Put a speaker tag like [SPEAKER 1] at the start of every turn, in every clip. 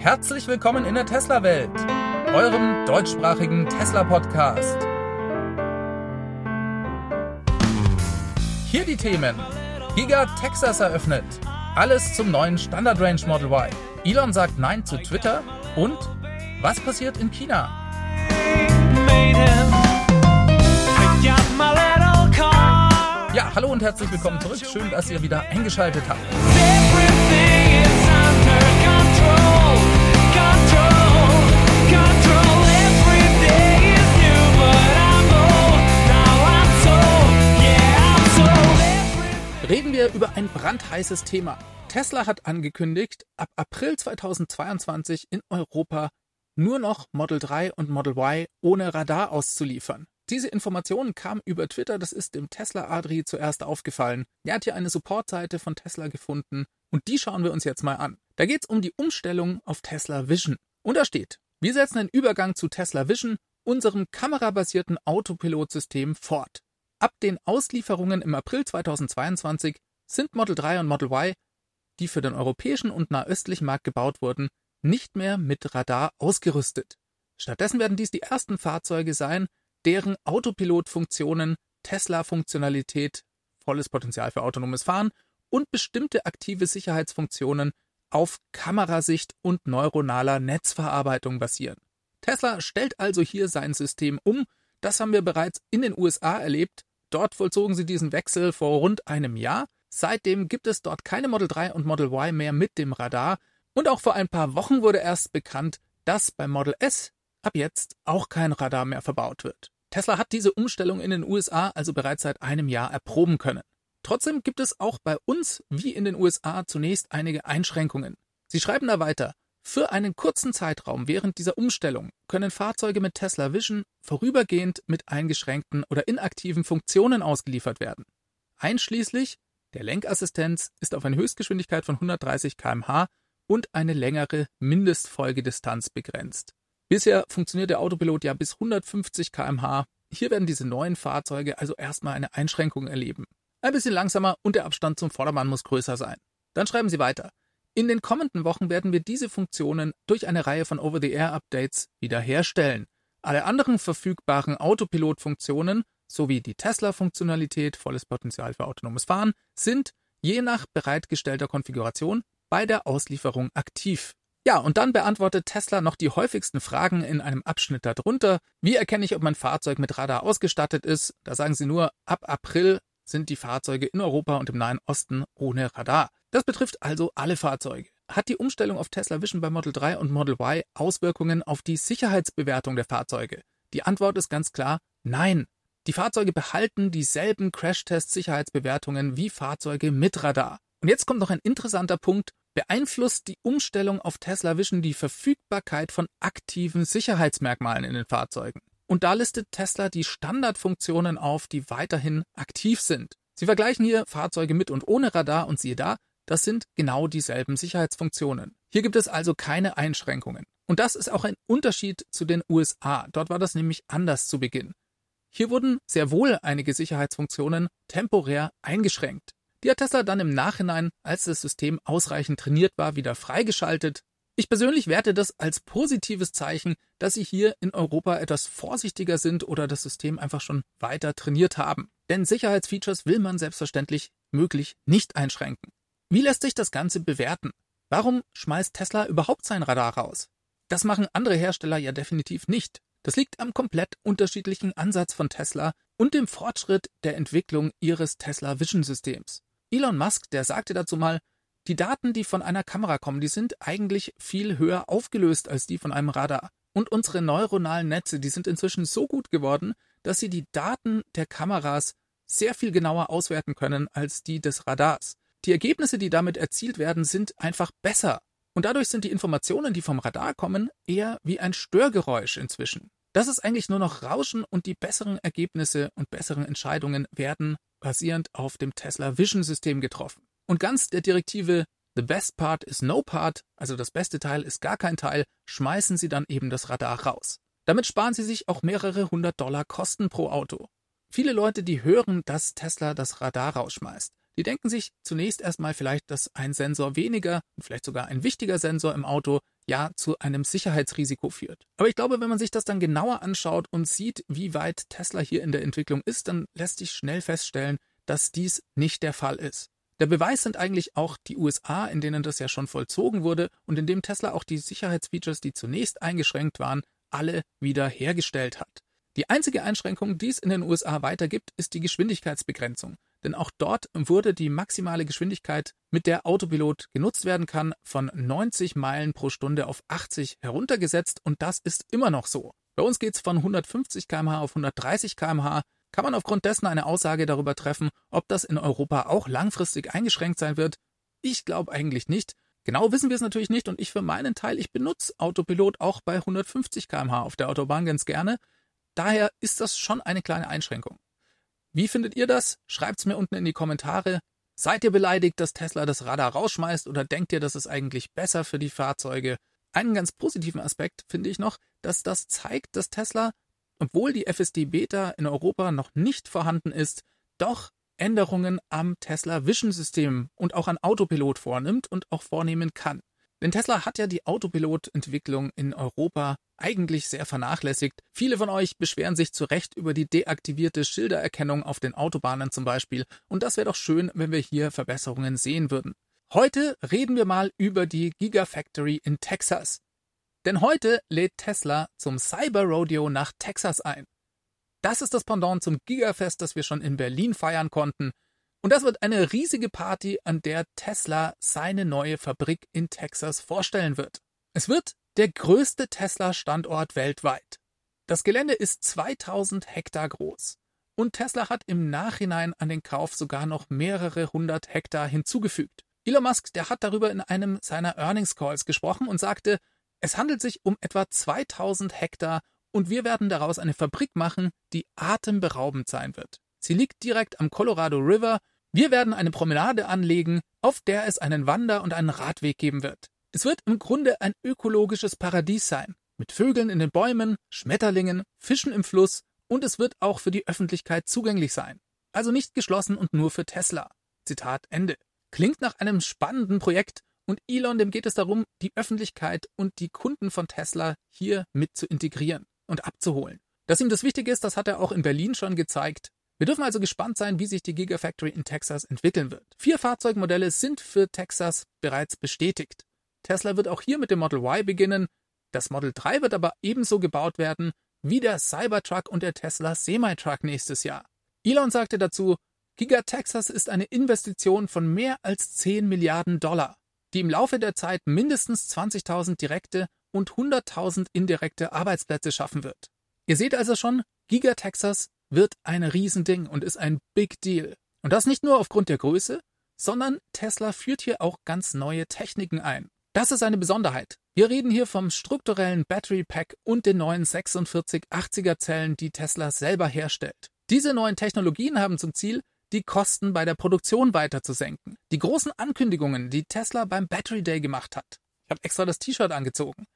[SPEAKER 1] Herzlich willkommen in der Tesla-Welt, eurem deutschsprachigen Tesla-Podcast. Hier die Themen. Giga Texas eröffnet. Alles zum neuen Standard Range Model Y. Elon sagt Nein zu Twitter. Und was passiert in China? Ja, hallo und herzlich willkommen zurück. Schön, dass ihr wieder eingeschaltet habt. Reden wir über ein brandheißes Thema. Tesla hat angekündigt, ab April 2022 in Europa nur noch Model 3 und Model Y ohne Radar auszuliefern. Diese Information kam über Twitter, das ist dem Tesla Adri zuerst aufgefallen. Er hat hier eine Supportseite von Tesla gefunden und die schauen wir uns jetzt mal an. Da geht es um die Umstellung auf Tesla Vision. Und da steht, wir setzen den Übergang zu Tesla Vision, unserem kamerabasierten Autopilotsystem, fort. Ab den Auslieferungen im April 2022 sind Model 3 und Model Y, die für den europäischen und nahöstlichen Markt gebaut wurden, nicht mehr mit Radar ausgerüstet. Stattdessen werden dies die ersten Fahrzeuge sein, deren Autopilotfunktionen, Tesla-Funktionalität, volles Potenzial für autonomes Fahren und bestimmte aktive Sicherheitsfunktionen auf Kamerasicht und neuronaler Netzverarbeitung basieren. Tesla stellt also hier sein System um. Das haben wir bereits in den USA erlebt. Dort vollzogen sie diesen Wechsel vor rund einem Jahr. Seitdem gibt es dort keine Model 3 und Model Y mehr mit dem Radar. Und auch vor ein paar Wochen wurde erst bekannt, dass beim Model S ab jetzt auch kein Radar mehr verbaut wird. Tesla hat diese Umstellung in den USA also bereits seit einem Jahr erproben können. Trotzdem gibt es auch bei uns wie in den USA zunächst einige Einschränkungen. Sie schreiben da weiter, für einen kurzen Zeitraum während dieser Umstellung können Fahrzeuge mit Tesla Vision vorübergehend mit eingeschränkten oder inaktiven Funktionen ausgeliefert werden. Einschließlich der Lenkassistenz ist auf eine Höchstgeschwindigkeit von 130 km/h und eine längere Mindestfolgedistanz begrenzt. Bisher funktioniert der Autopilot ja bis 150 km/h. Hier werden diese neuen Fahrzeuge also erstmal eine Einschränkung erleben. Ein bisschen langsamer und der Abstand zum Vordermann muss größer sein. Dann schreiben Sie weiter. In den kommenden Wochen werden wir diese Funktionen durch eine Reihe von Over-the-Air-Updates wiederherstellen. Alle anderen verfügbaren Autopilot-Funktionen sowie die Tesla-Funktionalität, volles Potenzial für autonomes Fahren, sind je nach bereitgestellter Konfiguration bei der Auslieferung aktiv. Ja, und dann beantwortet Tesla noch die häufigsten Fragen in einem Abschnitt darunter. Wie erkenne ich, ob mein Fahrzeug mit Radar ausgestattet ist? Da sagen sie nur, ab April sind die Fahrzeuge in Europa und im Nahen Osten ohne Radar. Das betrifft also alle Fahrzeuge. Hat die Umstellung auf Tesla Vision bei Model 3 und Model Y Auswirkungen auf die Sicherheitsbewertung der Fahrzeuge? Die Antwort ist ganz klar nein. Die Fahrzeuge behalten dieselben Crashtest-Sicherheitsbewertungen wie Fahrzeuge mit Radar. Und jetzt kommt noch ein interessanter Punkt, beeinflusst die Umstellung auf Tesla Vision die Verfügbarkeit von aktiven Sicherheitsmerkmalen in den Fahrzeugen. Und da listet Tesla die Standardfunktionen auf, die weiterhin aktiv sind. Sie vergleichen hier Fahrzeuge mit und ohne Radar und siehe da, das sind genau dieselben Sicherheitsfunktionen. Hier gibt es also keine Einschränkungen. Und das ist auch ein Unterschied zu den USA. Dort war das nämlich anders zu Beginn. Hier wurden sehr wohl einige Sicherheitsfunktionen temporär eingeschränkt. Die hat Tesla dann im Nachhinein, als das System ausreichend trainiert war, wieder freigeschaltet. Ich persönlich werte das als positives Zeichen, dass sie hier in Europa etwas vorsichtiger sind oder das System einfach schon weiter trainiert haben. Denn Sicherheitsfeatures will man selbstverständlich möglich nicht einschränken. Wie lässt sich das Ganze bewerten? Warum schmeißt Tesla überhaupt sein Radar raus? Das machen andere Hersteller ja definitiv nicht. Das liegt am komplett unterschiedlichen Ansatz von Tesla und dem Fortschritt der Entwicklung ihres Tesla Vision Systems. Elon Musk, der sagte dazu mal, die Daten, die von einer Kamera kommen, die sind eigentlich viel höher aufgelöst als die von einem Radar. Und unsere neuronalen Netze, die sind inzwischen so gut geworden, dass sie die Daten der Kameras sehr viel genauer auswerten können als die des Radars. Die Ergebnisse, die damit erzielt werden, sind einfach besser. Und dadurch sind die Informationen, die vom Radar kommen, eher wie ein Störgeräusch inzwischen. Das ist eigentlich nur noch Rauschen und die besseren Ergebnisse und besseren Entscheidungen werden basierend auf dem Tesla Vision System getroffen. Und ganz der Direktive The best part is no part, also das beste Teil ist gar kein Teil, schmeißen Sie dann eben das Radar raus. Damit sparen Sie sich auch mehrere hundert Dollar Kosten pro Auto. Viele Leute, die hören, dass Tesla das Radar rausschmeißt, die denken sich zunächst erstmal vielleicht, dass ein Sensor weniger, vielleicht sogar ein wichtiger Sensor im Auto, ja zu einem Sicherheitsrisiko führt. Aber ich glaube, wenn man sich das dann genauer anschaut und sieht, wie weit Tesla hier in der Entwicklung ist, dann lässt sich schnell feststellen, dass dies nicht der Fall ist. Der Beweis sind eigentlich auch die USA, in denen das ja schon vollzogen wurde und in dem Tesla auch die Sicherheitsfeatures, die zunächst eingeschränkt waren, alle wieder hergestellt hat. Die einzige Einschränkung, die es in den USA weitergibt, ist die Geschwindigkeitsbegrenzung. Denn auch dort wurde die maximale Geschwindigkeit, mit der Autopilot genutzt werden kann, von 90 Meilen pro Stunde auf 80 heruntergesetzt und das ist immer noch so. Bei uns geht es von 150 km/h auf 130 km/h. Kann man aufgrund dessen eine Aussage darüber treffen, ob das in Europa auch langfristig eingeschränkt sein wird? Ich glaube eigentlich nicht. Genau wissen wir es natürlich nicht und ich für meinen Teil, ich benutze Autopilot auch bei 150 km/h auf der Autobahn ganz gerne. Daher ist das schon eine kleine Einschränkung. Wie findet ihr das? Schreibt's mir unten in die Kommentare. Seid ihr beleidigt, dass Tesla das Radar rausschmeißt oder denkt ihr, das ist eigentlich besser für die Fahrzeuge? Einen ganz positiven Aspekt finde ich noch, dass das zeigt, dass Tesla, obwohl die FSD Beta in Europa noch nicht vorhanden ist, doch Änderungen am Tesla Vision System und auch an Autopilot vornimmt und auch vornehmen kann. Denn Tesla hat ja die Autopilot-Entwicklung in Europa eigentlich sehr vernachlässigt. Viele von euch beschweren sich zu Recht über die deaktivierte Schildererkennung auf den Autobahnen zum Beispiel. Und das wäre doch schön, wenn wir hier Verbesserungen sehen würden. Heute reden wir mal über die Gigafactory in Texas. Denn heute lädt Tesla zum Cyber Rodeo nach Texas ein. Das ist das Pendant zum Gigafest, das wir schon in Berlin feiern konnten. Und das wird eine riesige Party, an der Tesla seine neue Fabrik in Texas vorstellen wird. Es wird der größte Tesla-Standort weltweit. Das Gelände ist 2000 Hektar groß. Und Tesla hat im Nachhinein an den Kauf sogar noch mehrere hundert Hektar hinzugefügt. Elon Musk, der hat darüber in einem seiner Earnings Calls gesprochen und sagte, es handelt sich um etwa 2000 Hektar und wir werden daraus eine Fabrik machen, die atemberaubend sein wird. Sie liegt direkt am Colorado River. Wir werden eine Promenade anlegen, auf der es einen Wander- und einen Radweg geben wird. Es wird im Grunde ein ökologisches Paradies sein, mit Vögeln in den Bäumen, Schmetterlingen, Fischen im Fluss und es wird auch für die Öffentlichkeit zugänglich sein. Also nicht geschlossen und nur für Tesla. Zitat Ende. Klingt nach einem spannenden Projekt und Elon, dem geht es darum, die Öffentlichkeit und die Kunden von Tesla hier mit zu integrieren und abzuholen. Dass ihm das wichtig ist, das hat er auch in Berlin schon gezeigt. Wir dürfen also gespannt sein, wie sich die Gigafactory in Texas entwickeln wird. Vier Fahrzeugmodelle sind für Texas bereits bestätigt. Tesla wird auch hier mit dem Model Y beginnen. Das Model 3 wird aber ebenso gebaut werden wie der Cybertruck und der Tesla Semi-Truck nächstes Jahr. Elon sagte dazu, Giga Texas ist eine Investition von mehr als 10 Milliarden Dollar, die im Laufe der Zeit mindestens 20.000 direkte und 100.000 indirekte Arbeitsplätze schaffen wird. Ihr seht also schon, Giga Texas wird ein Riesending und ist ein Big Deal. Und das nicht nur aufgrund der Größe, sondern Tesla führt hier auch ganz neue Techniken ein. Das ist eine Besonderheit. Wir reden hier vom strukturellen Battery Pack und den neuen 4680er Zellen, die Tesla selber herstellt. Diese neuen Technologien haben zum Ziel, die Kosten bei der Produktion weiter zu senken. Die großen Ankündigungen, die Tesla beim Battery Day gemacht hat, ich habe extra das T-Shirt angezogen,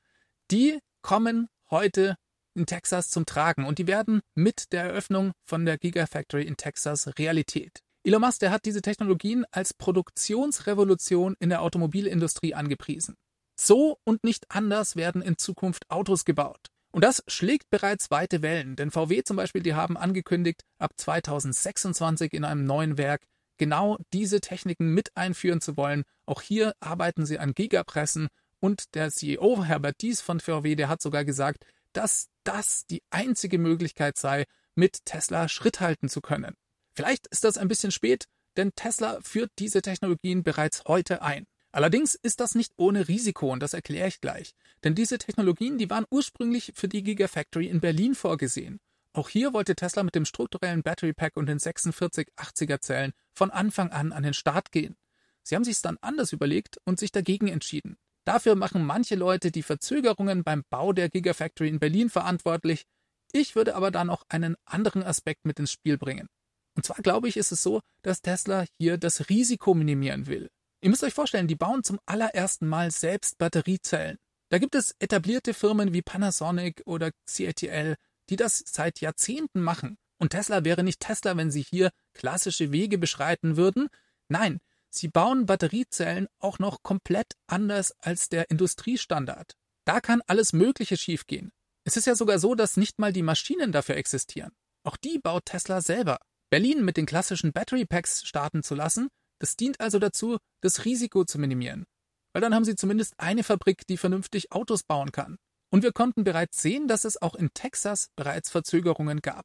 [SPEAKER 1] die kommen heute in Texas zum Tragen und die werden mit der Eröffnung von der Gigafactory in Texas Realität. Elon Musk, der hat diese Technologien als Produktionsrevolution in der Automobilindustrie angepriesen. So und nicht anders werden in Zukunft Autos gebaut. Und das schlägt bereits weite Wellen, denn VW zum Beispiel, die haben angekündigt, ab 2026 in einem neuen Werk genau diese Techniken mit einführen zu wollen. Auch hier arbeiten sie an Gigapressen und der CEO Herbert Dies von VW, der hat sogar gesagt, dass das die einzige Möglichkeit sei, mit Tesla Schritt halten zu können. Vielleicht ist das ein bisschen spät, denn Tesla führt diese Technologien bereits heute ein. Allerdings ist das nicht ohne Risiko und das erkläre ich gleich. Denn diese Technologien, die waren ursprünglich für die Gigafactory in Berlin vorgesehen. Auch hier wollte Tesla mit dem strukturellen Battery Pack und den 4680er Zellen von Anfang an an den Start gehen. Sie haben sich dann anders überlegt und sich dagegen entschieden. Dafür machen manche Leute die Verzögerungen beim Bau der Gigafactory in Berlin verantwortlich. Ich würde aber da noch einen anderen Aspekt mit ins Spiel bringen. Und zwar glaube ich, ist es so, dass Tesla hier das Risiko minimieren will. Ihr müsst euch vorstellen, die bauen zum allerersten Mal selbst Batteriezellen. Da gibt es etablierte Firmen wie Panasonic oder CATL, die das seit Jahrzehnten machen. Und Tesla wäre nicht Tesla, wenn sie hier klassische Wege beschreiten würden. Nein, sie bauen Batteriezellen auch noch komplett anders als der Industriestandard. Da kann alles Mögliche schiefgehen. Es ist ja sogar so, dass nicht mal die Maschinen dafür existieren. Auch die baut Tesla selber. Berlin mit den klassischen Battery Packs starten zu lassen, das dient also dazu, das Risiko zu minimieren. Weil dann haben sie zumindest eine Fabrik, die vernünftig Autos bauen kann. Und wir konnten bereits sehen, dass es auch in Texas bereits Verzögerungen gab.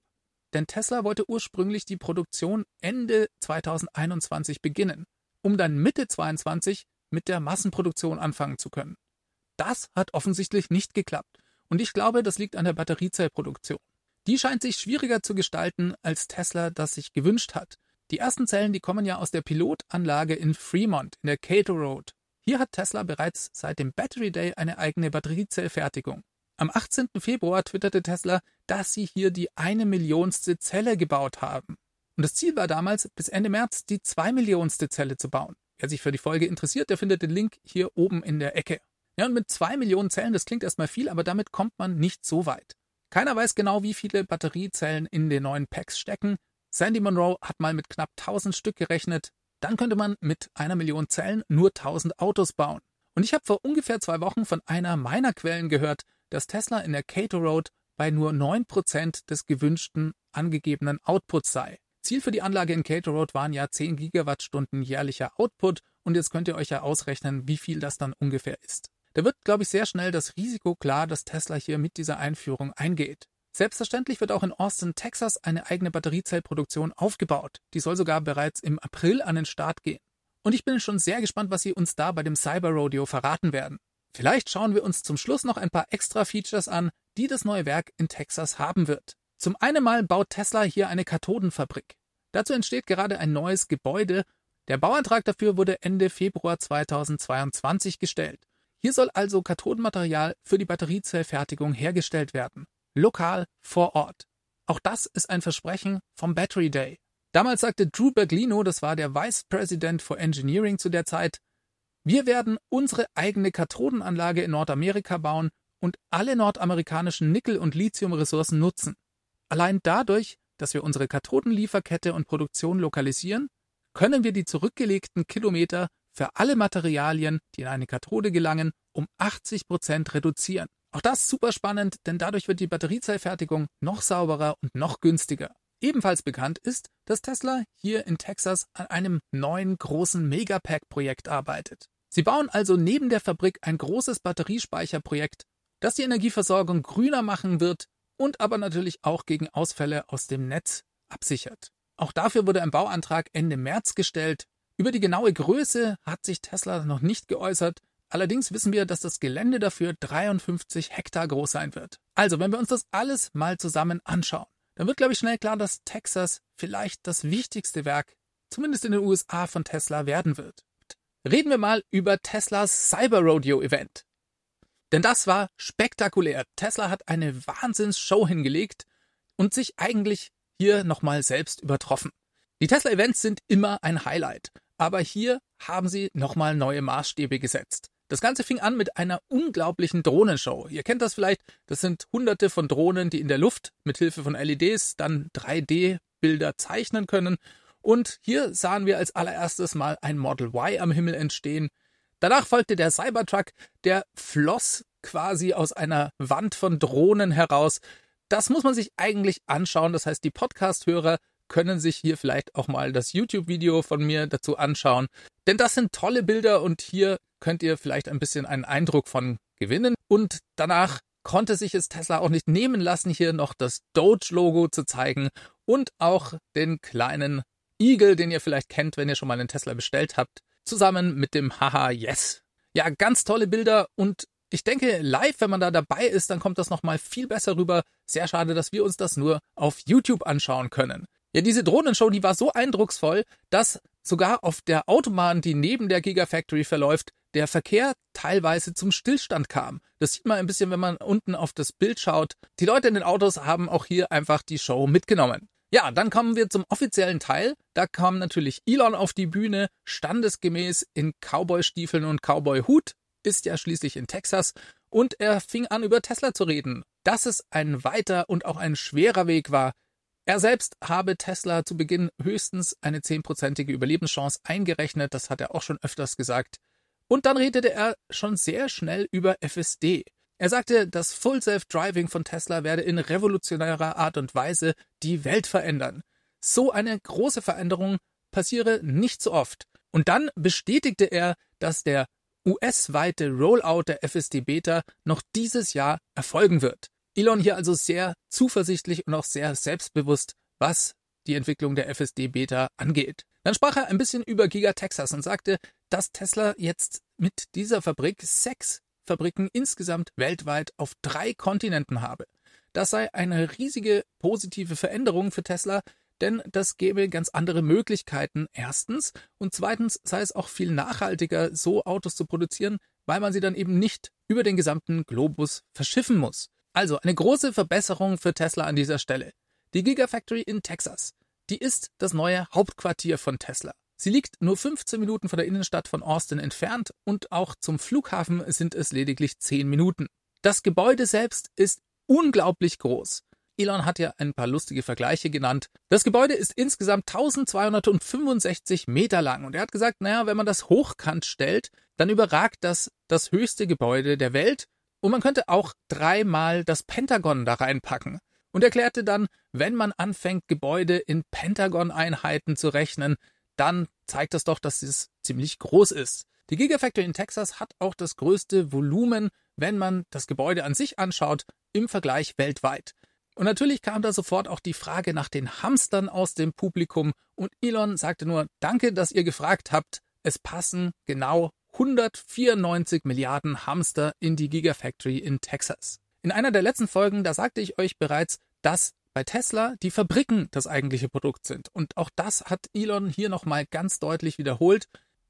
[SPEAKER 1] Denn Tesla wollte ursprünglich die Produktion Ende 2021 beginnen, um dann Mitte 2022 mit der Massenproduktion anfangen zu können. Das hat offensichtlich nicht geklappt. Und ich glaube, das liegt an der Batteriezellproduktion. Die scheint sich schwieriger zu gestalten, als Tesla das sich gewünscht hat. Die ersten Zellen, die kommen ja aus der Pilotanlage in Fremont, in der Cato Road. Hier hat Tesla bereits seit dem Battery Day eine eigene Batteriezellfertigung. Am 18. Februar twitterte Tesla, dass sie hier die eine Millionste Zelle gebaut haben. Und das Ziel war damals, bis Ende März die zwei Millionste Zelle zu bauen. Wer sich für die Folge interessiert, der findet den Link hier oben in der Ecke. Ja, und mit zwei Millionen Zellen, das klingt erstmal viel, aber damit kommt man nicht so weit. Keiner weiß genau, wie viele Batteriezellen in den neuen Packs stecken. Sandy Monroe hat mal mit knapp 1000 Stück gerechnet. Dann könnte man mit einer Million Zellen nur 1000 Autos bauen. Und ich habe vor ungefähr zwei Wochen von einer meiner Quellen gehört, dass Tesla in der Cato Road bei nur 9% des gewünschten angegebenen Outputs sei. Ziel für die Anlage in Cato Road waren ja 10 Gigawattstunden jährlicher Output und jetzt könnt ihr euch ja ausrechnen, wie viel das dann ungefähr ist. Da wird, glaube ich, sehr schnell das Risiko klar, dass Tesla hier mit dieser Einführung eingeht. Selbstverständlich wird auch in Austin, Texas eine eigene Batteriezellproduktion aufgebaut. Die soll sogar bereits im April an den Start gehen. Und ich bin schon sehr gespannt, was sie uns da bei dem Cyber Rodeo verraten werden. Vielleicht schauen wir uns zum Schluss noch ein paar extra Features an, die das neue Werk in Texas haben wird. Zum einen mal baut Tesla hier eine Kathodenfabrik. Dazu entsteht gerade ein neues Gebäude. Der Bauantrag dafür wurde Ende Februar 2022 gestellt. Hier soll also Kathodenmaterial für die Batteriezellfertigung hergestellt werden. Lokal vor Ort. Auch das ist ein Versprechen vom Battery Day. Damals sagte Drew Berglino, das war der Vice President for Engineering zu der Zeit, wir werden unsere eigene Kathodenanlage in Nordamerika bauen und alle nordamerikanischen Nickel- und Lithiumressourcen nutzen. Allein dadurch, dass wir unsere Kathodenlieferkette und Produktion lokalisieren, können wir die zurückgelegten Kilometer für alle Materialien, die in eine Kathode gelangen, um 80 Prozent reduzieren. Auch das super spannend, denn dadurch wird die Batteriezellfertigung noch sauberer und noch günstiger. Ebenfalls bekannt ist, dass Tesla hier in Texas an einem neuen großen Megapack-Projekt arbeitet. Sie bauen also neben der Fabrik ein großes Batteriespeicherprojekt, das die Energieversorgung grüner machen wird und aber natürlich auch gegen Ausfälle aus dem Netz absichert. Auch dafür wurde ein Bauantrag Ende März gestellt. Über die genaue Größe hat sich Tesla noch nicht geäußert, allerdings wissen wir, dass das Gelände dafür 53 Hektar groß sein wird. Also, wenn wir uns das alles mal zusammen anschauen, dann wird, glaube ich, schnell klar, dass Texas vielleicht das wichtigste Werk, zumindest in den USA, von Tesla werden wird. Reden wir mal über Teslas Cyber Rodeo Event. Denn das war spektakulär. Tesla hat eine Wahnsinnsshow hingelegt und sich eigentlich hier nochmal selbst übertroffen. Die Tesla Events sind immer ein Highlight, aber hier haben sie nochmal neue Maßstäbe gesetzt. Das Ganze fing an mit einer unglaublichen Drohnenshow. Ihr kennt das vielleicht, das sind hunderte von Drohnen, die in der Luft mit Hilfe von LEDs dann 3D-Bilder zeichnen können. Und hier sahen wir als allererstes mal ein Model Y am Himmel entstehen. Danach folgte der Cybertruck, der floss quasi aus einer Wand von Drohnen heraus. Das muss man sich eigentlich anschauen. Das heißt, die Podcast-Hörer können sich hier vielleicht auch mal das YouTube-Video von mir dazu anschauen. Denn das sind tolle Bilder und hier könnt ihr vielleicht ein bisschen einen Eindruck von gewinnen. Und danach konnte sich es Tesla auch nicht nehmen lassen, hier noch das Doge-Logo zu zeigen und auch den kleinen Igel, den ihr vielleicht kennt, wenn ihr schon mal einen Tesla bestellt habt, zusammen mit dem Haha Yes. Ja, ganz tolle Bilder und ich denke, live, wenn man da dabei ist, dann kommt das nochmal viel besser rüber. Sehr schade, dass wir uns das nur auf YouTube anschauen können. Ja, diese Drohnenshow, die war so eindrucksvoll, dass sogar auf der Autobahn, die neben der Gigafactory verläuft, der Verkehr teilweise zum Stillstand kam. Das sieht man ein bisschen, wenn man unten auf das Bild schaut. Die Leute in den Autos haben auch hier einfach die Show mitgenommen. Ja, dann kommen wir zum offiziellen Teil. Da kam natürlich Elon auf die Bühne, standesgemäß in Cowboy-Stiefeln und Cowboy-Hut, ist ja schließlich in Texas, und er fing an, über Tesla zu reden. Dass es ein weiter und auch ein schwerer Weg war, Er selbst habe Tesla zu Beginn höchstens eine zehnprozentige Überlebenschance eingerechnet, das hat er auch schon öfters gesagt. Und dann redete er schon sehr schnell über FSD. Er sagte, das Full Self-Driving von Tesla werde in revolutionärer Art und Weise die Welt verändern. So eine große Veränderung passiere nicht so oft. Und dann bestätigte er, dass der US-weite Rollout der FSD Beta noch dieses Jahr erfolgen wird. Elon hier also sehr zuversichtlich und auch sehr selbstbewusst, was die Entwicklung der FSD Beta angeht. Dann sprach er ein bisschen über Giga Texas und sagte, dass Tesla jetzt mit dieser Fabrik sechs Fabriken insgesamt weltweit auf drei Kontinenten habe. Das sei eine riesige positive Veränderung für Tesla, denn das gäbe ganz andere Möglichkeiten erstens und zweitens sei es auch viel nachhaltiger, so Autos zu produzieren, weil man sie dann eben nicht über den gesamten Globus verschiffen muss. Also eine große Verbesserung für Tesla an dieser Stelle. Die Gigafactory in Texas, die ist das neue Hauptquartier von Tesla. Sie liegt nur 15 Minuten von der Innenstadt von Austin entfernt und auch zum Flughafen sind es lediglich 10 Minuten. Das Gebäude selbst ist unglaublich groß. Elon hat ja ein paar lustige Vergleiche genannt. Das Gebäude ist insgesamt 1265 Meter lang und er hat gesagt, naja, wenn man das hochkant stellt, dann überragt das das höchste Gebäude der Welt und man könnte auch dreimal das Pentagon da reinpacken. Und erklärte dann, wenn man anfängt, Gebäude in Pentagon-Einheiten zu rechnen, dann zeigt das doch, dass es ziemlich groß ist. Die Gigafactory in Texas hat auch das größte Volumen, wenn man das Gebäude an sich anschaut, im Vergleich weltweit. Und natürlich kam da sofort auch die Frage nach den Hamstern aus dem Publikum und Elon sagte nur, danke, dass ihr gefragt habt. Es passen genau 194 Milliarden Hamster in die Gigafactory in Texas. In einer der letzten Folgen, da sagte ich euch bereits, dass bei Tesla die Fabriken das eigentliche Produkt sind. Und auch das hat Elon hier nochmal ganz deutlich wiederholt.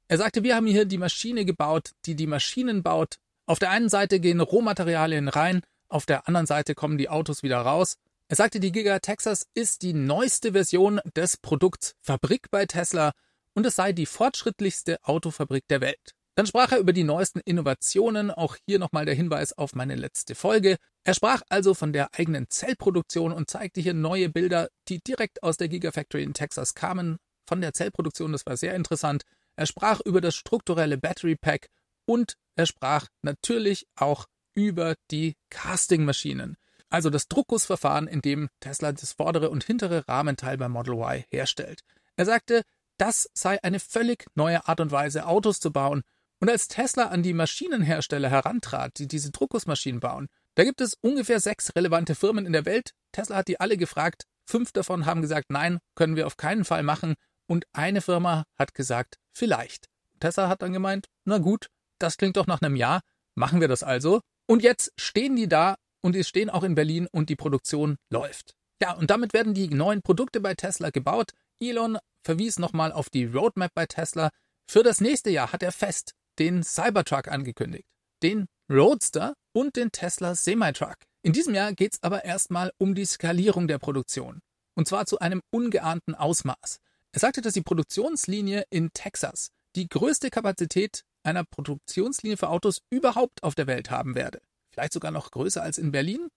[SPEAKER 1] Er sagte, wir haben hier die Maschine gebaut, die die Maschinen baut. Auf der einen Seite gehen Rohmaterialien rein, auf der anderen Seite kommen die Autos wieder raus. Er sagte, die Giga Texas ist die neueste Version des Produkts Fabrik bei Tesla und es sei die fortschrittlichste Autofabrik der Welt. Dann sprach er über die neuesten Innovationen, auch hier nochmal der Hinweis auf meine letzte Folge. Er sprach also von der eigenen Zellproduktion und zeigte hier neue Bilder, die direkt aus der Gigafactory in Texas kamen. Von der Zellproduktion, das war sehr interessant. Er sprach über das strukturelle Battery Pack und er sprach natürlich auch über die Casting-Maschinen. Also das Druckgussverfahren, in dem Tesla das vordere und hintere Rahmenteil beim Model Y herstellt. Er sagte, das sei eine völlig neue Art und Weise, Autos zu bauen und als Tesla an die Maschinenhersteller herantrat, die diese Druckgussmaschinen bauen, da gibt es ungefähr sechs relevante Firmen in der Welt. Tesla hat die alle gefragt. Fünf davon haben gesagt, nein, können wir auf keinen Fall machen. Und eine Firma hat gesagt, vielleicht. Tesla hat dann gemeint, na gut, das klingt doch nach einem Ja, machen wir das also. Und jetzt stehen die da und die stehen auch in Berlin und die Produktion läuft. Ja, und damit werden die neuen Produkte bei Tesla gebaut. Elon verwies nochmal auf die Roadmap bei Tesla. Für das nächste Jahr hat er fest den Cybertruck angekündigt, den Roadster und den Tesla Semi-Truck. In diesem Jahr geht es aber erstmal um die Skalierung der Produktion. Und zwar zu einem ungeahnten Ausmaß. Er sagte, dass die Produktionslinie in Texas die größte Kapazität einer Produktionslinie für Autos überhaupt auf der Welt haben werde. Vielleicht sogar noch größer als in Berlin?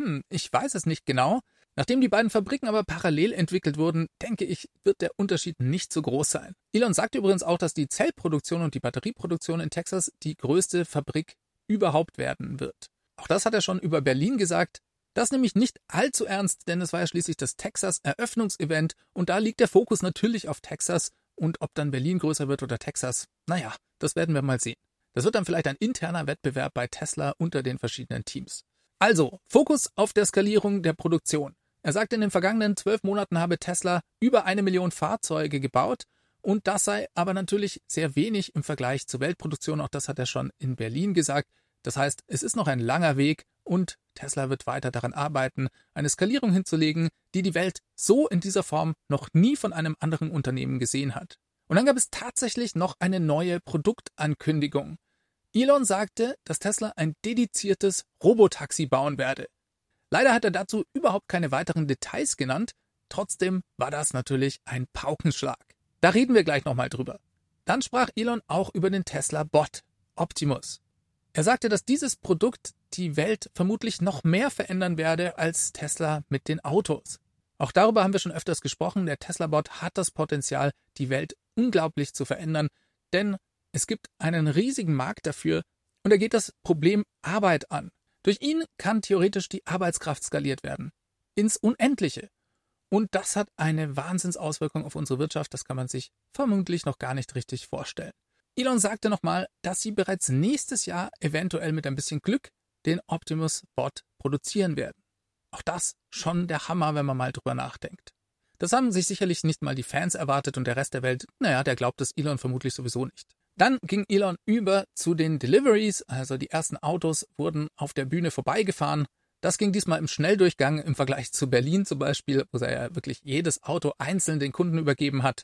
[SPEAKER 1] Hm, ich weiß es nicht genau. Nachdem die beiden Fabriken aber parallel entwickelt wurden, denke ich, wird der Unterschied nicht so groß sein. Elon sagte übrigens auch, dass die Zellproduktion und die Batterieproduktion in Texas die größte Fabrik überhaupt werden wird. Auch das hat er schon über Berlin gesagt. Das nämlich nicht allzu ernst, denn es war ja schließlich das Texas Eröffnungsevent und da liegt der Fokus natürlich auf Texas und ob dann Berlin größer wird oder Texas, naja, das werden wir mal sehen. Das wird dann vielleicht ein interner Wettbewerb bei Tesla unter den verschiedenen Teams. Also, Fokus auf der Skalierung der Produktion. Er sagte, in den vergangenen zwölf Monaten habe Tesla über eine Million Fahrzeuge gebaut und das sei aber natürlich sehr wenig im Vergleich zur Weltproduktion. Auch das hat er schon in Berlin gesagt. Das heißt, es ist noch ein langer Weg und Tesla wird weiter daran arbeiten, eine Skalierung hinzulegen, die die Welt so in dieser Form noch nie von einem anderen Unternehmen gesehen hat. Und dann gab es tatsächlich noch eine neue Produktankündigung. Elon sagte, dass Tesla ein dediziertes Robotaxi bauen werde. Leider hat er dazu überhaupt keine weiteren Details genannt, trotzdem war das natürlich ein Paukenschlag. Da reden wir gleich nochmal drüber. Dann sprach Elon auch über den Tesla Bot, Optimus. Er sagte, dass dieses Produkt die Welt vermutlich noch mehr verändern werde als Tesla mit den Autos. Auch darüber haben wir schon öfters gesprochen. Der Tesla-Bot hat das Potenzial, die Welt unglaublich zu verändern, denn es gibt einen riesigen Markt dafür und er geht das Problem Arbeit an. Durch ihn kann theoretisch die Arbeitskraft skaliert werden. Ins Unendliche. Und das hat eine Wahnsinnsauswirkung auf unsere Wirtschaft, das kann man sich vermutlich noch gar nicht richtig vorstellen. Elon sagte nochmal, dass sie bereits nächstes Jahr eventuell mit ein bisschen Glück den Optimus Bot produzieren werden. Auch das schon der Hammer, wenn man mal drüber nachdenkt. Das haben sich sicherlich nicht mal die Fans erwartet und der Rest der Welt, naja, der glaubt es Elon vermutlich sowieso nicht. Dann ging Elon über zu den Deliveries, also die ersten Autos wurden auf der Bühne vorbeigefahren. Das ging diesmal im Schnelldurchgang im Vergleich zu Berlin zum Beispiel, wo er ja wirklich jedes Auto einzeln den Kunden übergeben hat.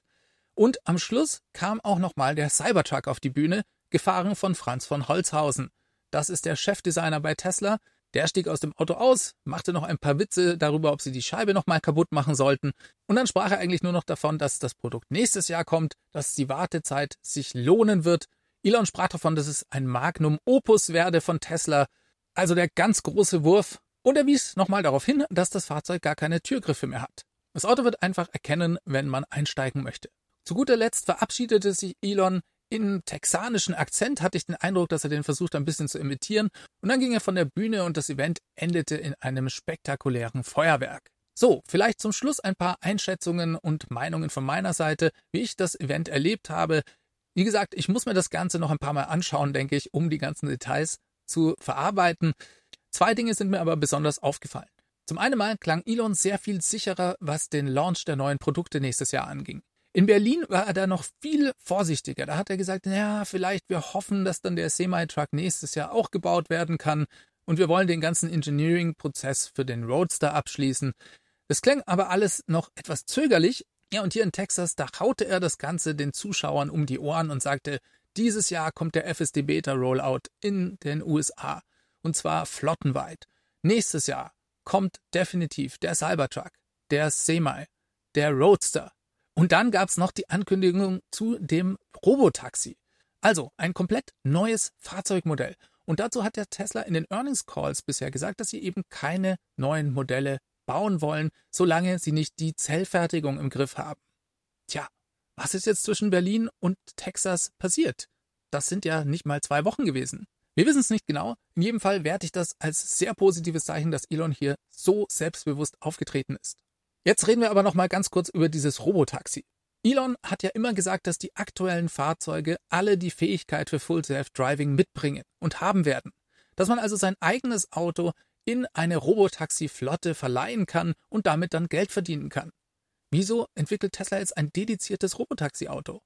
[SPEAKER 1] Und am Schluss kam auch nochmal der Cybertruck auf die Bühne, gefahren von Franz von Holzhausen. Das ist der Chefdesigner bei Tesla. Der stieg aus dem Auto aus, machte noch ein paar Witze darüber, ob sie die Scheibe nochmal kaputt machen sollten. Und dann sprach er eigentlich nur noch davon, dass das Produkt nächstes Jahr kommt, dass die Wartezeit sich lohnen wird. Elon sprach davon, dass es ein Magnum Opus werde von Tesla. Also der ganz große Wurf. Und er wies nochmal darauf hin, dass das Fahrzeug gar keine Türgriffe mehr hat. Das Auto wird einfach erkennen, wenn man einsteigen möchte. Zu guter Letzt verabschiedete sich Elon in texanischen Akzent, hatte ich den Eindruck, dass er den versucht ein bisschen zu imitieren, und dann ging er von der Bühne und das Event endete in einem spektakulären Feuerwerk. So, vielleicht zum Schluss ein paar Einschätzungen und Meinungen von meiner Seite, wie ich das Event erlebt habe. Wie gesagt, ich muss mir das Ganze noch ein paar Mal anschauen, denke ich, um die ganzen Details zu verarbeiten. Zwei Dinge sind mir aber besonders aufgefallen. Zum einen mal klang Elon sehr viel sicherer, was den Launch der neuen Produkte nächstes Jahr anging. In Berlin war er da noch viel vorsichtiger. Da hat er gesagt, ja, vielleicht wir hoffen, dass dann der Semi-Truck nächstes Jahr auch gebaut werden kann und wir wollen den ganzen Engineering-Prozess für den Roadster abschließen. Das klang aber alles noch etwas zögerlich. Ja, und hier in Texas, da haute er das Ganze den Zuschauern um die Ohren und sagte, dieses Jahr kommt der FSD Beta Rollout in den USA. Und zwar flottenweit. Nächstes Jahr kommt definitiv der Cybertruck, der Semi, der Roadster, und dann gab es noch die Ankündigung zu dem Robotaxi. Also ein komplett neues Fahrzeugmodell. Und dazu hat der Tesla in den Earnings Calls bisher gesagt, dass sie eben keine neuen Modelle bauen wollen, solange sie nicht die Zellfertigung im Griff haben. Tja, was ist jetzt zwischen Berlin und Texas passiert? Das sind ja nicht mal zwei Wochen gewesen. Wir wissen es nicht genau. In jedem Fall werte ich das als sehr positives Zeichen, dass Elon hier so selbstbewusst aufgetreten ist. Jetzt reden wir aber noch mal ganz kurz über dieses Robotaxi. Elon hat ja immer gesagt, dass die aktuellen Fahrzeuge alle die Fähigkeit für Full Self-Driving mitbringen und haben werden. Dass man also sein eigenes Auto in eine Robotaxi-Flotte verleihen kann und damit dann Geld verdienen kann. Wieso entwickelt Tesla jetzt ein dediziertes Robotaxi-Auto?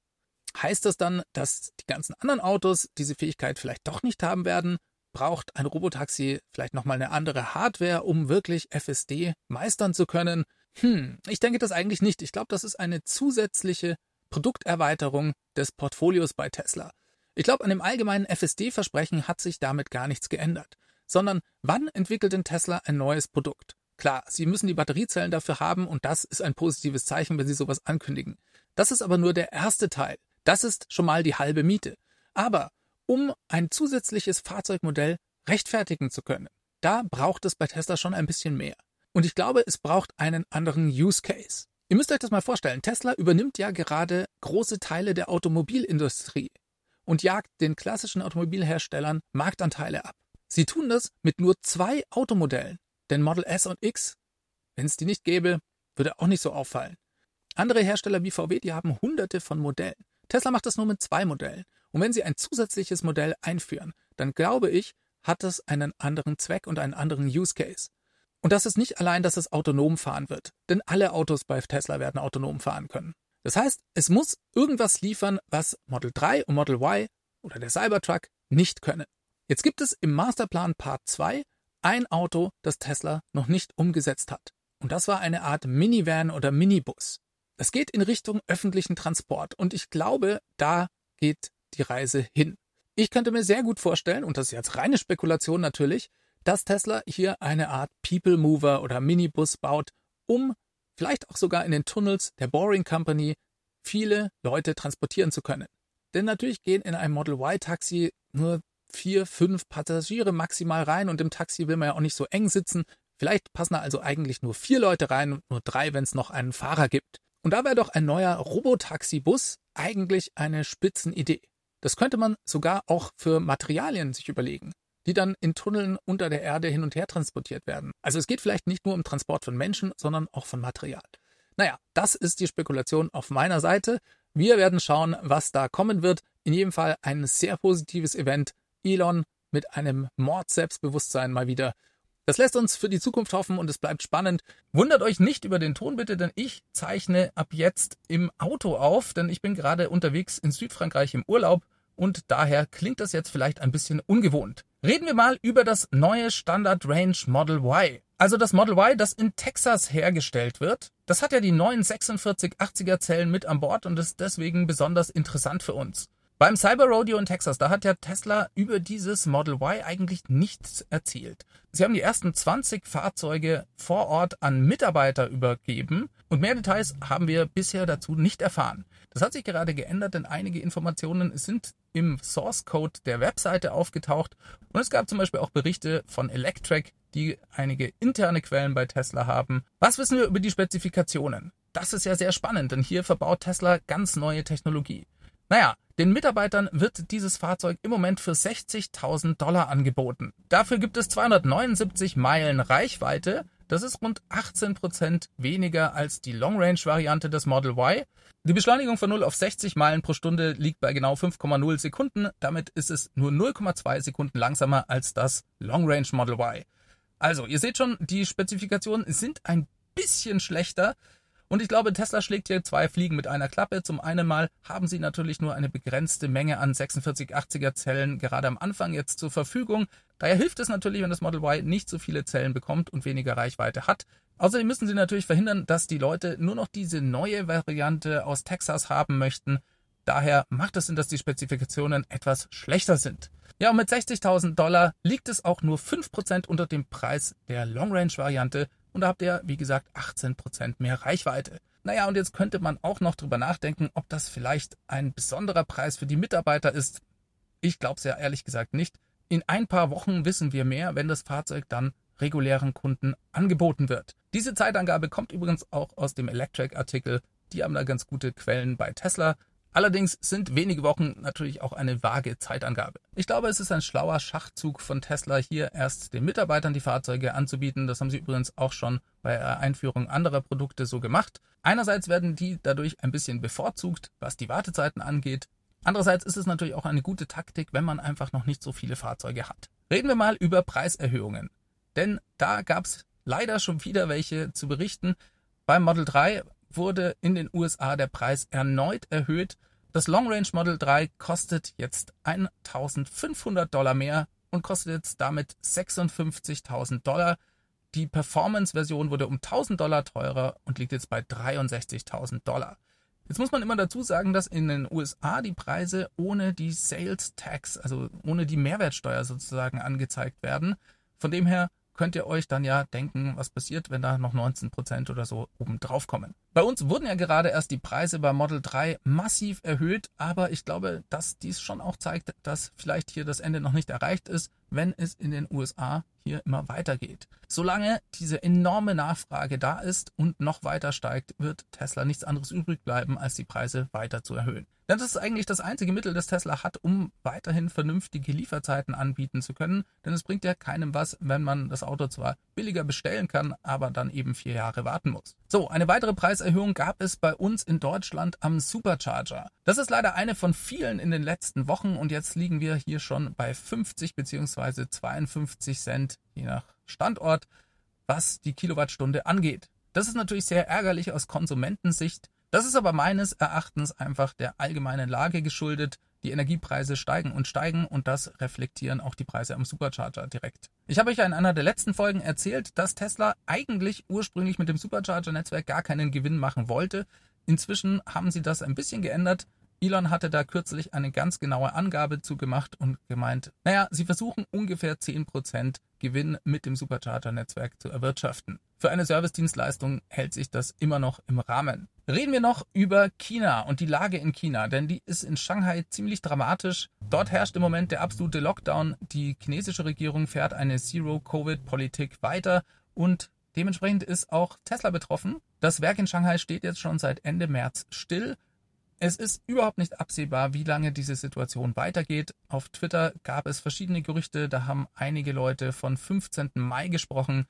[SPEAKER 1] Heißt das dann, dass die ganzen anderen Autos diese Fähigkeit vielleicht doch nicht haben werden? Braucht ein Robotaxi vielleicht nochmal eine andere Hardware, um wirklich FSD meistern zu können? Hm, ich denke das eigentlich nicht. Ich glaube, das ist eine zusätzliche Produkterweiterung des Portfolios bei Tesla. Ich glaube, an dem allgemeinen FSD-Versprechen hat sich damit gar nichts geändert. Sondern wann entwickelt denn Tesla ein neues Produkt? Klar, sie müssen die Batteriezellen dafür haben und das ist ein positives Zeichen, wenn sie sowas ankündigen. Das ist aber nur der erste Teil. Das ist schon mal die halbe Miete. Aber um ein zusätzliches Fahrzeugmodell rechtfertigen zu können, da braucht es bei Tesla schon ein bisschen mehr. Und ich glaube, es braucht einen anderen Use Case. Ihr müsst euch das mal vorstellen. Tesla übernimmt ja gerade große Teile der Automobilindustrie und jagt den klassischen Automobilherstellern Marktanteile ab. Sie tun das mit nur zwei Automodellen. Denn Model S und X, wenn es die nicht gäbe, würde auch nicht so auffallen. Andere Hersteller wie VW, die haben hunderte von Modellen. Tesla macht das nur mit zwei Modellen. Und wenn sie ein zusätzliches Modell einführen, dann glaube ich, hat es einen anderen Zweck und einen anderen Use Case. Und das ist nicht allein, dass es autonom fahren wird, denn alle Autos bei Tesla werden autonom fahren können. Das heißt, es muss irgendwas liefern, was Model 3 und Model Y oder der Cybertruck nicht können. Jetzt gibt es im Masterplan Part 2 ein Auto, das Tesla noch nicht umgesetzt hat. Und das war eine Art Minivan oder Minibus. Es geht in Richtung öffentlichen Transport und ich glaube, da geht die Reise hin. Ich könnte mir sehr gut vorstellen, und das ist jetzt reine Spekulation natürlich, dass Tesla hier eine Art People Mover oder Minibus baut, um vielleicht auch sogar in den Tunnels der Boring Company viele Leute transportieren zu können. Denn natürlich gehen in einem Model Y-Taxi nur vier, fünf Passagiere maximal rein und im Taxi will man ja auch nicht so eng sitzen. Vielleicht passen da also eigentlich nur vier Leute rein und nur drei, wenn es noch einen Fahrer gibt. Und da wäre doch ein neuer Robotaxi-Bus eigentlich eine Spitzenidee. Das könnte man sogar auch für Materialien sich überlegen, die dann in Tunneln unter der Erde hin und her transportiert werden. Also es geht vielleicht nicht nur um Transport von Menschen, sondern auch von Material. Naja, das ist die Spekulation auf meiner Seite. Wir werden schauen, was da kommen wird. In jedem Fall ein sehr positives Event. Elon mit einem Mord-Selbstbewusstsein mal wieder. Das lässt uns für die Zukunft hoffen und es bleibt spannend. Wundert euch nicht über den Ton bitte, denn ich zeichne ab jetzt im Auto auf, denn ich bin gerade unterwegs in Südfrankreich im Urlaub und daher klingt das jetzt vielleicht ein bisschen ungewohnt. Reden wir mal über das neue Standard Range Model Y. Also das Model Y, das in Texas hergestellt wird. Das hat ja die neuen 4680er Zellen mit an Bord und ist deswegen besonders interessant für uns. Beim Cyber Rodeo in Texas, da hat ja Tesla über dieses Model Y eigentlich nichts erzielt. Sie haben die ersten 20 Fahrzeuge vor Ort an Mitarbeiter übergeben und mehr Details haben wir bisher dazu nicht erfahren. Das hat sich gerade geändert, denn einige Informationen sind im Source Code der Webseite aufgetaucht und es gab zum Beispiel auch Berichte von Electrek, die einige interne Quellen bei Tesla haben. Was wissen wir über die Spezifikationen? Das ist ja sehr spannend, denn hier verbaut Tesla ganz neue Technologie. Naja, den Mitarbeitern wird dieses Fahrzeug im Moment für 60.000 Dollar angeboten. Dafür gibt es 279 Meilen Reichweite. Das ist rund 18 Prozent weniger als die Long-Range-Variante des Model Y. Die Beschleunigung von 0 auf 60 Meilen pro Stunde liegt bei genau 5,0 Sekunden. Damit ist es nur 0,2 Sekunden langsamer als das Long-Range Model Y. Also, ihr seht schon, die Spezifikationen sind ein bisschen schlechter. Und ich glaube, Tesla schlägt hier zwei Fliegen mit einer Klappe. Zum einen mal haben sie natürlich nur eine begrenzte Menge an 4680er Zellen gerade am Anfang jetzt zur Verfügung. Daher hilft es natürlich, wenn das Model Y nicht so viele Zellen bekommt und weniger Reichweite hat. Außerdem müssen sie natürlich verhindern, dass die Leute nur noch diese neue Variante aus Texas haben möchten. Daher macht es Sinn, dass die Spezifikationen etwas schlechter sind. Ja, und mit 60.000 Dollar liegt es auch nur 5% unter dem Preis der Long Range Variante, und da habt ihr, wie gesagt, 18% mehr Reichweite. Naja, und jetzt könnte man auch noch drüber nachdenken, ob das vielleicht ein besonderer Preis für die Mitarbeiter ist. Ich glaube es ja ehrlich gesagt nicht. In ein paar Wochen wissen wir mehr, wenn das Fahrzeug dann regulären Kunden angeboten wird. Diese Zeitangabe kommt übrigens auch aus dem Electric-Artikel. Die haben da ganz gute Quellen bei Tesla. Allerdings sind wenige Wochen natürlich auch eine vage Zeitangabe. Ich glaube, es ist ein schlauer Schachzug von Tesla, hier erst den Mitarbeitern die Fahrzeuge anzubieten. Das haben sie übrigens auch schon bei der Einführung anderer Produkte so gemacht. Einerseits werden die dadurch ein bisschen bevorzugt, was die Wartezeiten angeht. Andererseits ist es natürlich auch eine gute Taktik, wenn man einfach noch nicht so viele Fahrzeuge hat. Reden wir mal über Preiserhöhungen. Denn da gab es leider schon wieder welche zu berichten. Beim Model 3 wurde in den USA der Preis erneut erhöht. Das Long Range Model 3 kostet jetzt 1500 Dollar mehr und kostet jetzt damit 56.000 Dollar. Die Performance-Version wurde um 1000 Dollar teurer und liegt jetzt bei 63.000 Dollar. Jetzt muss man immer dazu sagen, dass in den USA die Preise ohne die Sales Tax, also ohne die Mehrwertsteuer sozusagen angezeigt werden. Von dem her könnt ihr euch dann ja denken, was passiert, wenn da noch 19% oder so oben drauf kommen. Bei uns wurden ja gerade erst die Preise bei Model 3 massiv erhöht, aber ich glaube, dass dies schon auch zeigt, dass vielleicht hier das Ende noch nicht erreicht ist, wenn es in den USA hier immer weitergeht. Solange diese enorme Nachfrage da ist und noch weiter steigt, wird Tesla nichts anderes übrig bleiben, als die Preise weiter zu erhöhen. Denn das ist eigentlich das einzige Mittel, das Tesla hat, um weiterhin vernünftige Lieferzeiten anbieten zu können. Denn es bringt ja keinem was, wenn man das Auto zwar billiger bestellen kann, aber dann eben vier Jahre warten muss. So, eine weitere Preiserhöhung gab es bei uns in Deutschland am Supercharger. Das ist leider eine von vielen in den letzten Wochen und jetzt liegen wir hier schon bei 50 bzw. 52 Cent, je nach Standort, was die Kilowattstunde angeht. Das ist natürlich sehr ärgerlich aus Konsumentensicht, das ist aber meines Erachtens einfach der allgemeinen Lage geschuldet. Die Energiepreise steigen und steigen und das reflektieren auch die Preise am Supercharger direkt. Ich habe euch ja in einer der letzten Folgen erzählt, dass Tesla eigentlich ursprünglich mit dem Supercharger-Netzwerk gar keinen Gewinn machen wollte. Inzwischen haben sie das ein bisschen geändert. Elon hatte da kürzlich eine ganz genaue Angabe zu gemacht und gemeint, naja, sie versuchen ungefähr 10% Gewinn mit dem Supercharger-Netzwerk zu erwirtschaften. Für eine Servicedienstleistung hält sich das immer noch im Rahmen. Reden wir noch über China und die Lage in China, denn die ist in Shanghai ziemlich dramatisch. Dort herrscht im Moment der absolute Lockdown. Die chinesische Regierung fährt eine Zero-Covid-Politik weiter und dementsprechend ist auch Tesla betroffen. Das Werk in Shanghai steht jetzt schon seit Ende März still. Es ist überhaupt nicht absehbar, wie lange diese Situation weitergeht. Auf Twitter gab es verschiedene Gerüchte, da haben einige Leute von 15. Mai gesprochen.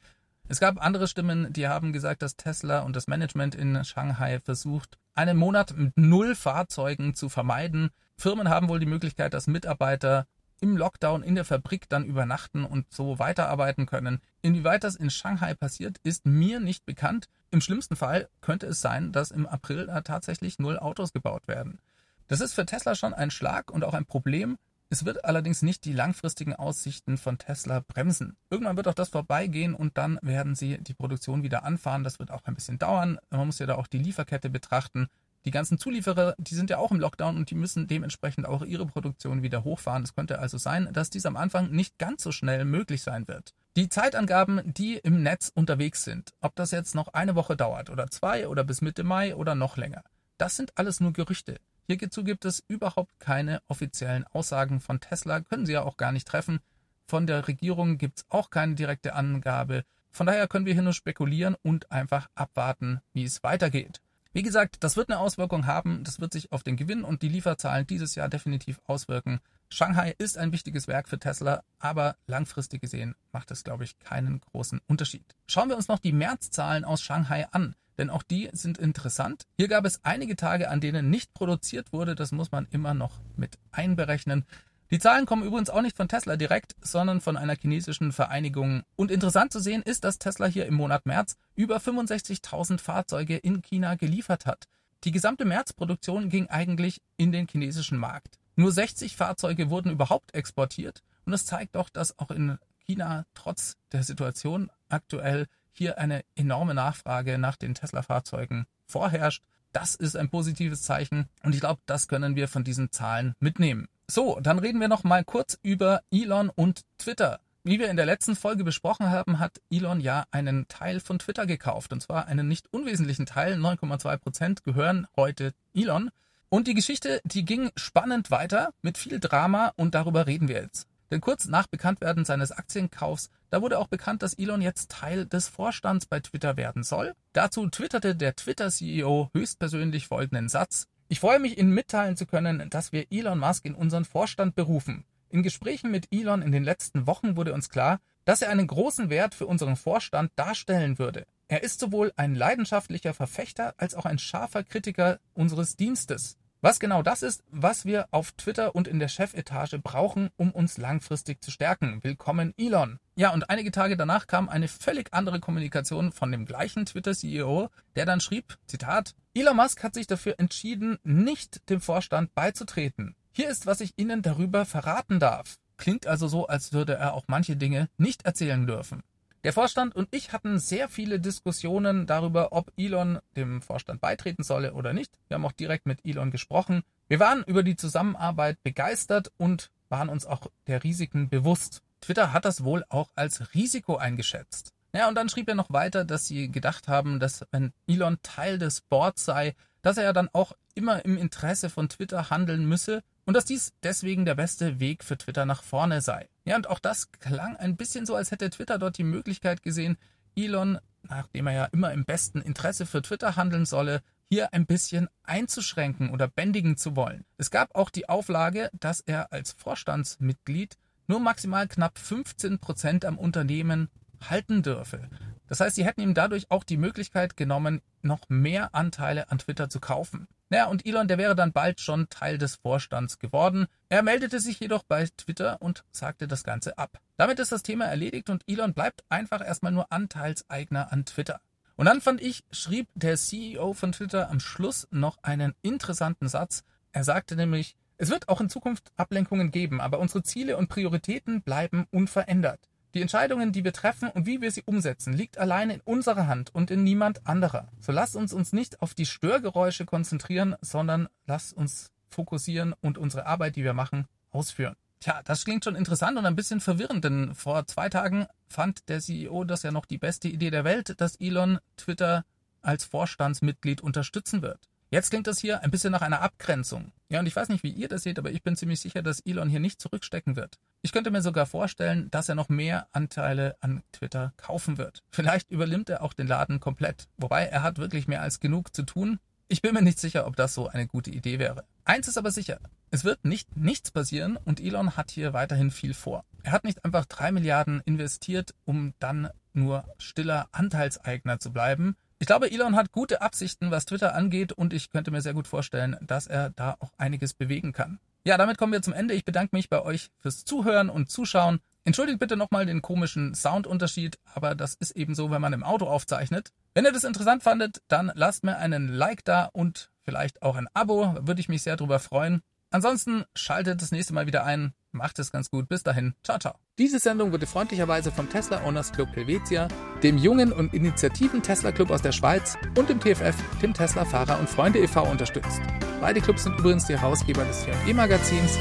[SPEAKER 1] Es gab andere Stimmen, die haben gesagt, dass Tesla und das Management in Shanghai versucht, einen Monat mit null Fahrzeugen zu vermeiden. Firmen haben wohl die Möglichkeit, dass Mitarbeiter im Lockdown in der Fabrik dann übernachten und so weiterarbeiten können. Inwieweit das in Shanghai passiert, ist mir nicht bekannt. Im schlimmsten Fall könnte es sein, dass im April tatsächlich null Autos gebaut werden. Das ist für Tesla schon ein Schlag und auch ein Problem. Es wird allerdings nicht die langfristigen Aussichten von Tesla bremsen. Irgendwann wird auch das vorbeigehen und dann werden sie die Produktion wieder anfahren. Das wird auch ein bisschen dauern. Man muss ja da auch die Lieferkette betrachten. Die ganzen Zulieferer, die sind ja auch im Lockdown und die müssen dementsprechend auch ihre Produktion wieder hochfahren. Es könnte also sein, dass dies am Anfang nicht ganz so schnell möglich sein wird. Die Zeitangaben, die im Netz unterwegs sind, ob das jetzt noch eine Woche dauert oder zwei oder bis Mitte Mai oder noch länger, das sind alles nur Gerüchte. Hierzu gibt es überhaupt keine offiziellen Aussagen von Tesla, können sie ja auch gar nicht treffen. Von der Regierung gibt es auch keine direkte Angabe. Von daher können wir hier nur spekulieren und einfach abwarten, wie es weitergeht. Wie gesagt, das wird eine Auswirkung haben, das wird sich auf den Gewinn und die Lieferzahlen dieses Jahr definitiv auswirken. Shanghai ist ein wichtiges Werk für Tesla, aber langfristig gesehen macht es, glaube ich, keinen großen Unterschied. Schauen wir uns noch die Märzzahlen aus Shanghai an, denn auch die sind interessant. Hier gab es einige Tage, an denen nicht produziert wurde, das muss man immer noch mit einberechnen. Die Zahlen kommen übrigens auch nicht von Tesla direkt, sondern von einer chinesischen Vereinigung. Und interessant zu sehen ist, dass Tesla hier im Monat März über 65.000 Fahrzeuge in China geliefert hat. Die gesamte Märzproduktion ging eigentlich in den chinesischen Markt. Nur 60 Fahrzeuge wurden überhaupt exportiert und das zeigt doch, dass auch in China trotz der Situation aktuell hier eine enorme Nachfrage nach den Tesla-Fahrzeugen vorherrscht. Das ist ein positives Zeichen und ich glaube, das können wir von diesen Zahlen mitnehmen. So, dann reden wir noch mal kurz über Elon und Twitter. Wie wir in der letzten Folge besprochen haben, hat Elon ja einen Teil von Twitter gekauft. Und zwar einen nicht unwesentlichen Teil. 9,2 Prozent gehören heute Elon. Und die Geschichte, die ging spannend weiter mit viel Drama und darüber reden wir jetzt. Denn kurz nach Bekanntwerden seines Aktienkaufs, da wurde auch bekannt, dass Elon jetzt Teil des Vorstands bei Twitter werden soll. Dazu twitterte der Twitter-CEO höchstpersönlich folgenden Satz. Ich freue mich, Ihnen mitteilen zu können, dass wir Elon Musk in unseren Vorstand berufen. In Gesprächen mit Elon in den letzten Wochen wurde uns klar, dass er einen großen Wert für unseren Vorstand darstellen würde. Er ist sowohl ein leidenschaftlicher Verfechter als auch ein scharfer Kritiker unseres Dienstes. Was genau das ist, was wir auf Twitter und in der Chefetage brauchen, um uns langfristig zu stärken. Willkommen, Elon. Ja, und einige Tage danach kam eine völlig andere Kommunikation von dem gleichen Twitter-CEO, der dann schrieb, Zitat, Elon Musk hat sich dafür entschieden, nicht dem Vorstand beizutreten. Hier ist, was ich Ihnen darüber verraten darf. Klingt also so, als würde er auch manche Dinge nicht erzählen dürfen. Der Vorstand und ich hatten sehr viele Diskussionen darüber, ob Elon dem Vorstand beitreten solle oder nicht. Wir haben auch direkt mit Elon gesprochen. Wir waren über die Zusammenarbeit begeistert und waren uns auch der Risiken bewusst. Twitter hat das wohl auch als Risiko eingeschätzt. Ja, und dann schrieb er noch weiter, dass sie gedacht haben, dass wenn Elon Teil des Boards sei, dass er ja dann auch immer im Interesse von Twitter handeln müsse und dass dies deswegen der beste Weg für Twitter nach vorne sei. Ja, und auch das klang ein bisschen so, als hätte Twitter dort die Möglichkeit gesehen, Elon, nachdem er ja immer im besten Interesse für Twitter handeln solle, hier ein bisschen einzuschränken oder bändigen zu wollen. Es gab auch die Auflage, dass er als Vorstandsmitglied nur maximal knapp 15 Prozent am Unternehmen halten dürfe. Das heißt, sie hätten ihm dadurch auch die Möglichkeit genommen, noch mehr Anteile an Twitter zu kaufen. Naja, und Elon, der wäre dann bald schon Teil des Vorstands geworden. Er meldete sich jedoch bei Twitter und sagte das Ganze ab. Damit ist das Thema erledigt und Elon bleibt einfach erstmal nur Anteilseigner an Twitter. Und dann fand ich, schrieb der CEO von Twitter am Schluss noch einen interessanten Satz. Er sagte nämlich, es wird auch in Zukunft Ablenkungen geben, aber unsere Ziele und Prioritäten bleiben unverändert. Die Entscheidungen, die wir treffen und wie wir sie umsetzen, liegt allein in unserer Hand und in niemand anderer. So lasst uns uns nicht auf die Störgeräusche konzentrieren, sondern lasst uns fokussieren und unsere Arbeit, die wir machen, ausführen. Tja, das klingt schon interessant und ein bisschen verwirrend, denn vor zwei Tagen fand der CEO das ja noch die beste Idee der Welt, dass Elon Twitter als Vorstandsmitglied unterstützen wird. Jetzt klingt das hier ein bisschen nach einer Abgrenzung. Ja, und ich weiß nicht, wie ihr das seht, aber ich bin ziemlich sicher, dass Elon hier nicht zurückstecken wird. Ich könnte mir sogar vorstellen, dass er noch mehr Anteile an Twitter kaufen wird. Vielleicht übernimmt er auch den Laden komplett. Wobei er hat wirklich mehr als genug zu tun. Ich bin mir nicht sicher, ob das so eine gute Idee wäre. Eins ist aber sicher. Es wird nicht nichts passieren und Elon hat hier weiterhin viel vor. Er hat nicht einfach drei Milliarden investiert, um dann nur stiller Anteilseigner zu bleiben. Ich glaube, Elon hat gute Absichten, was Twitter angeht und ich könnte mir sehr gut vorstellen, dass er da auch einiges bewegen kann. Ja, damit kommen wir zum Ende. Ich bedanke mich bei euch fürs Zuhören und Zuschauen. Entschuldigt bitte nochmal den komischen Soundunterschied, aber das ist eben so, wenn man im Auto aufzeichnet. Wenn ihr das interessant fandet, dann lasst mir einen Like da und vielleicht auch ein Abo, würde ich mich sehr drüber freuen. Ansonsten schaltet das nächste Mal wieder ein. Macht es ganz gut. Bis dahin. Ciao, ciao. Diese Sendung wurde freundlicherweise vom Tesla Owners Club Helvetia, dem jungen und initiativen Tesla Club aus der Schweiz und dem TFF, dem Tesla Fahrer und Freunde e.V. unterstützt. Beide Clubs sind übrigens die Herausgeber des TFE Magazins